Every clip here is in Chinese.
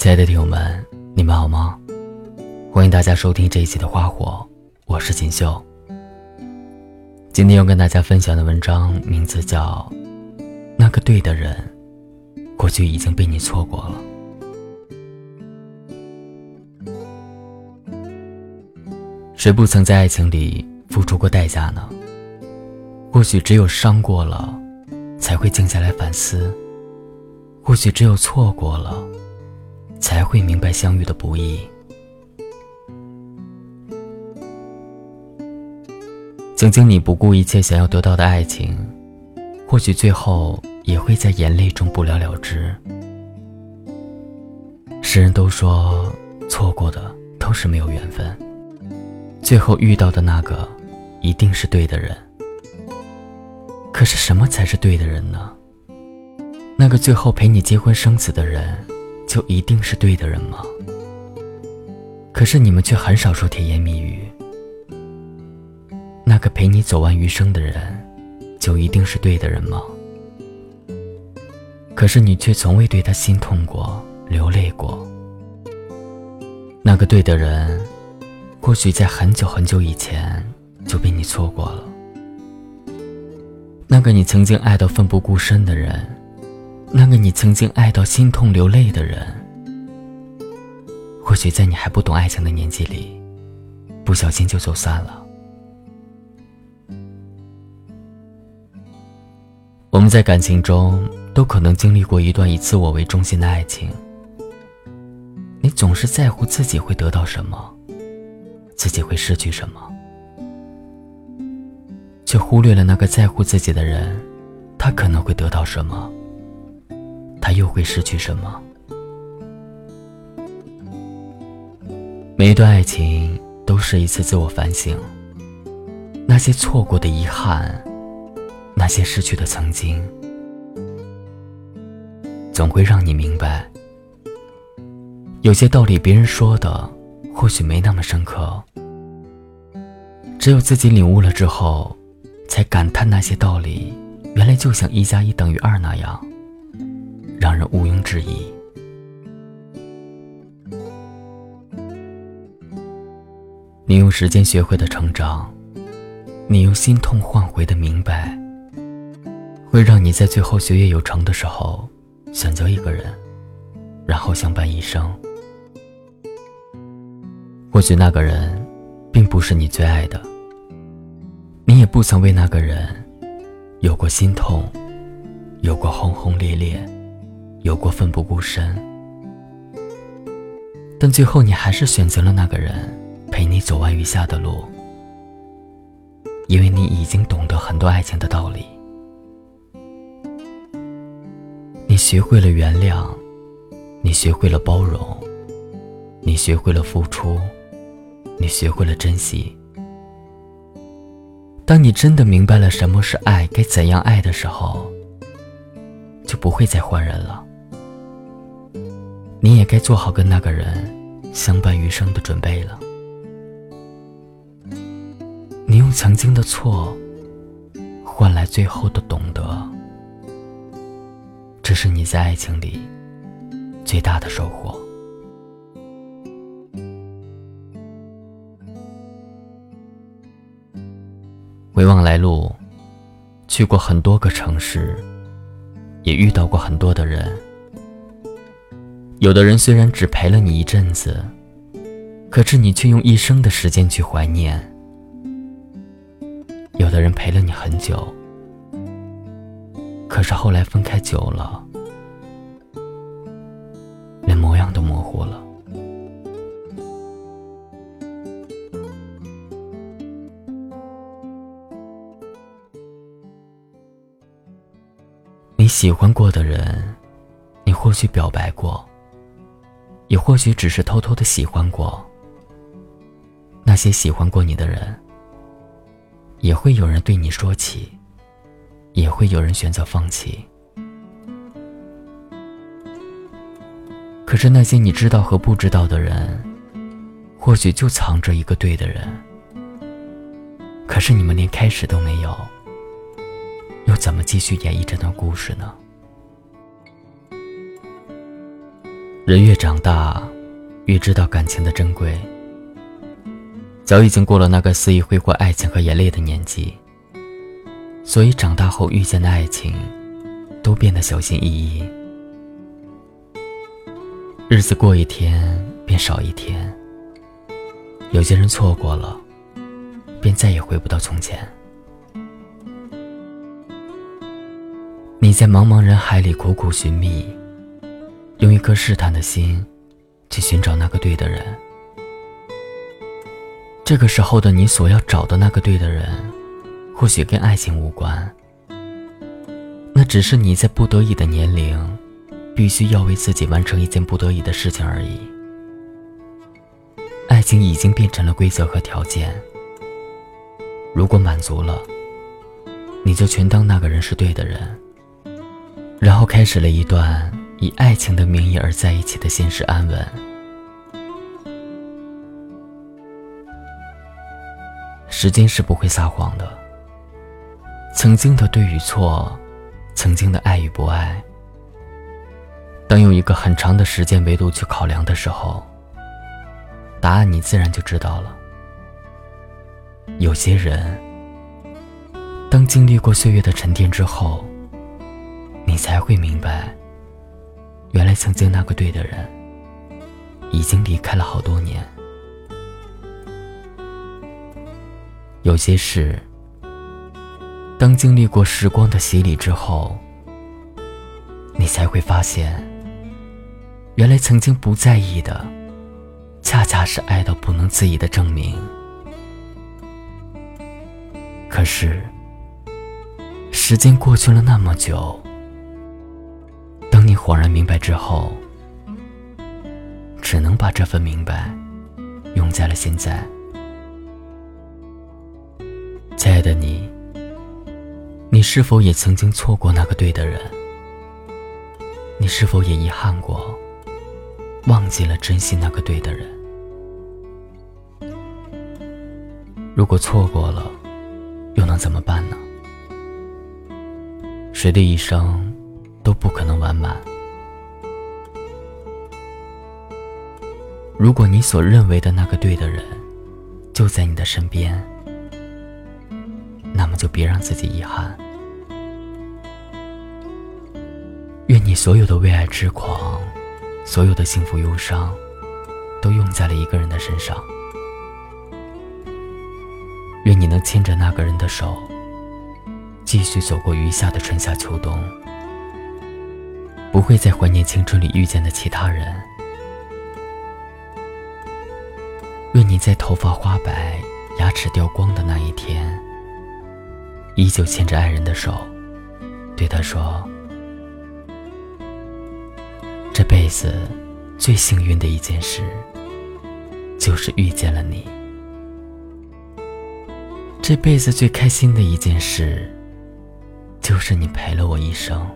亲爱的听友们，你们好吗？欢迎大家收听这一期的《花火》，我是锦绣。今天要跟大家分享的文章名字叫《那个对的人》，过去已经被你错过了。谁不曾在爱情里付出过代价呢？或许只有伤过了，才会静下来反思；或许只有错过了。才会明白相遇的不易。曾经你不顾一切想要得到的爱情，或许最后也会在眼泪中不了了之。世人都说错过的都是没有缘分，最后遇到的那个一定是对的人。可是什么才是对的人呢？那个最后陪你结婚生子的人。就一定是对的人吗？可是你们却很少说甜言蜜语。那个陪你走完余生的人，就一定是对的人吗？可是你却从未对他心痛过、流泪过。那个对的人，或许在很久很久以前就被你错过了。那个你曾经爱到奋不顾身的人。那个你曾经爱到心痛流泪的人，或许在你还不懂爱情的年纪里，不小心就走散了。我们在感情中都可能经历过一段以自我为中心的爱情。你总是在乎自己会得到什么，自己会失去什么，却忽略了那个在乎自己的人，他可能会得到什么。他又会失去什么？每一段爱情都是一次自我反省。那些错过的遗憾，那些失去的曾经，总会让你明白，有些道理别人说的或许没那么深刻，只有自己领悟了之后，才感叹那些道理原来就像一加一等于二那样。让人毋庸置疑。你用时间学会的成长，你用心痛换回的明白，会让你在最后学业有成的时候，选择一个人，然后相伴一生。或许那个人，并不是你最爱的，你也不曾为那个人，有过心痛，有过轰轰烈烈。有过奋不顾身，但最后你还是选择了那个人陪你走完余下的路，因为你已经懂得很多爱情的道理。你学会了原谅，你学会了包容，你学会了付出，你学会了珍惜。当你真的明白了什么是爱，该怎样爱的时候，就不会再换人了。你也该做好跟那个人相伴余生的准备了。你用曾经的错换来最后的懂得，这是你在爱情里最大的收获。回望来路，去过很多个城市，也遇到过很多的人。有的人虽然只陪了你一阵子，可是你却用一生的时间去怀念；有的人陪了你很久，可是后来分开久了，连模样都模糊了。你喜欢过的人，你或许表白过。也或许只是偷偷的喜欢过。那些喜欢过你的人，也会有人对你说起，也会有人选择放弃。可是那些你知道和不知道的人，或许就藏着一个对的人。可是你们连开始都没有，又怎么继续演绎这段故事呢？人越长大，越知道感情的珍贵。早已经过了那个肆意挥霍爱情和眼泪的年纪，所以长大后遇见的爱情，都变得小心翼翼。日子过一天便少一天，有些人错过了，便再也回不到从前。你在茫茫人海里苦苦寻觅，用一颗试探的心，去寻找那个对的人。这个时候的你所要找的那个对的人，或许跟爱情无关，那只是你在不得已的年龄。必须要为自己完成一件不得已的事情而已。爱情已经变成了规则和条件。如果满足了，你就全当那个人是对的人，然后开始了一段以爱情的名义而在一起的现实安稳。时间是不会撒谎的。曾经的对与错，曾经的爱与不爱。当用一个很长的时间维度去考量的时候，答案你自然就知道了。有些人，当经历过岁月的沉淀之后，你才会明白，原来曾经那个对的人，已经离开了好多年。有些事，当经历过时光的洗礼之后，你才会发现。原来曾经不在意的，恰恰是爱到不能自已的证明。可是，时间过去了那么久，恍然明白之后，只能把这份明白用在了现在。亲爱的你，你是否也曾经错过那个对的人？你是否也遗憾过？忘记了珍惜那个对的人。如果错过了，又能怎么办呢？谁的一生都不可能完满。如果你所认为的那个对的人就在你的身边，那么就别让自己遗憾。愿你所有的为爱痴狂。所有的幸福忧伤，都用在了一个人的身上。愿你能牵着那个人的手，继续走过余下的春夏秋冬，不会再怀念青春里遇见的其他人。愿你在头发花白、牙齿掉光的那一天，依旧牵着爱人的手，对他说。这辈子最幸运的一件事，就是遇见了你。这辈子最开心的一件事，就是你陪了我一生。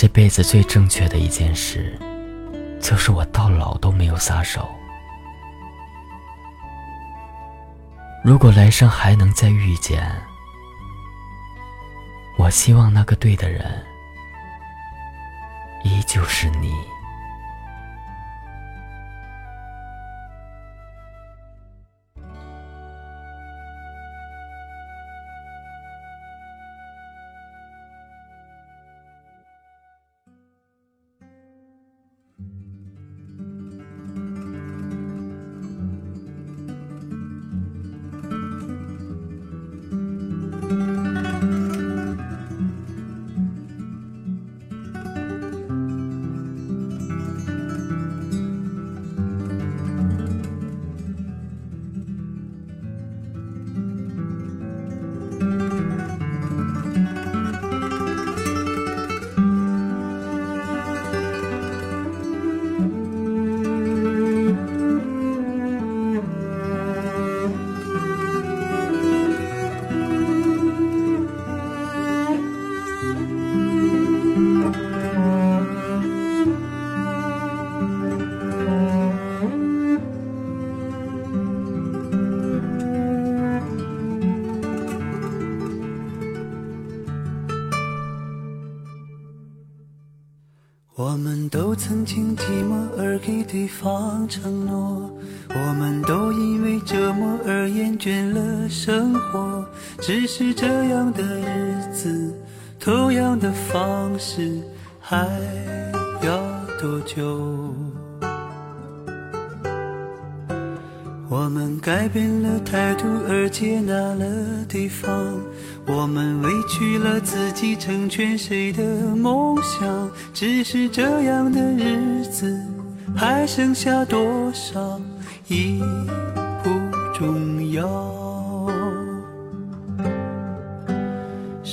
这辈子最正确的一件事，就是我到老都没有撒手。如果来生还能再遇见，我希望那个对的人。依旧是你。这样的日子，同样的方式，还要多久？我们改变了态度而接纳了对方，我们委屈了自己成全谁的梦想？只是这样的日子还剩下多少已不重要。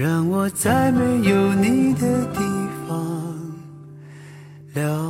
让我在没有你的地方疗。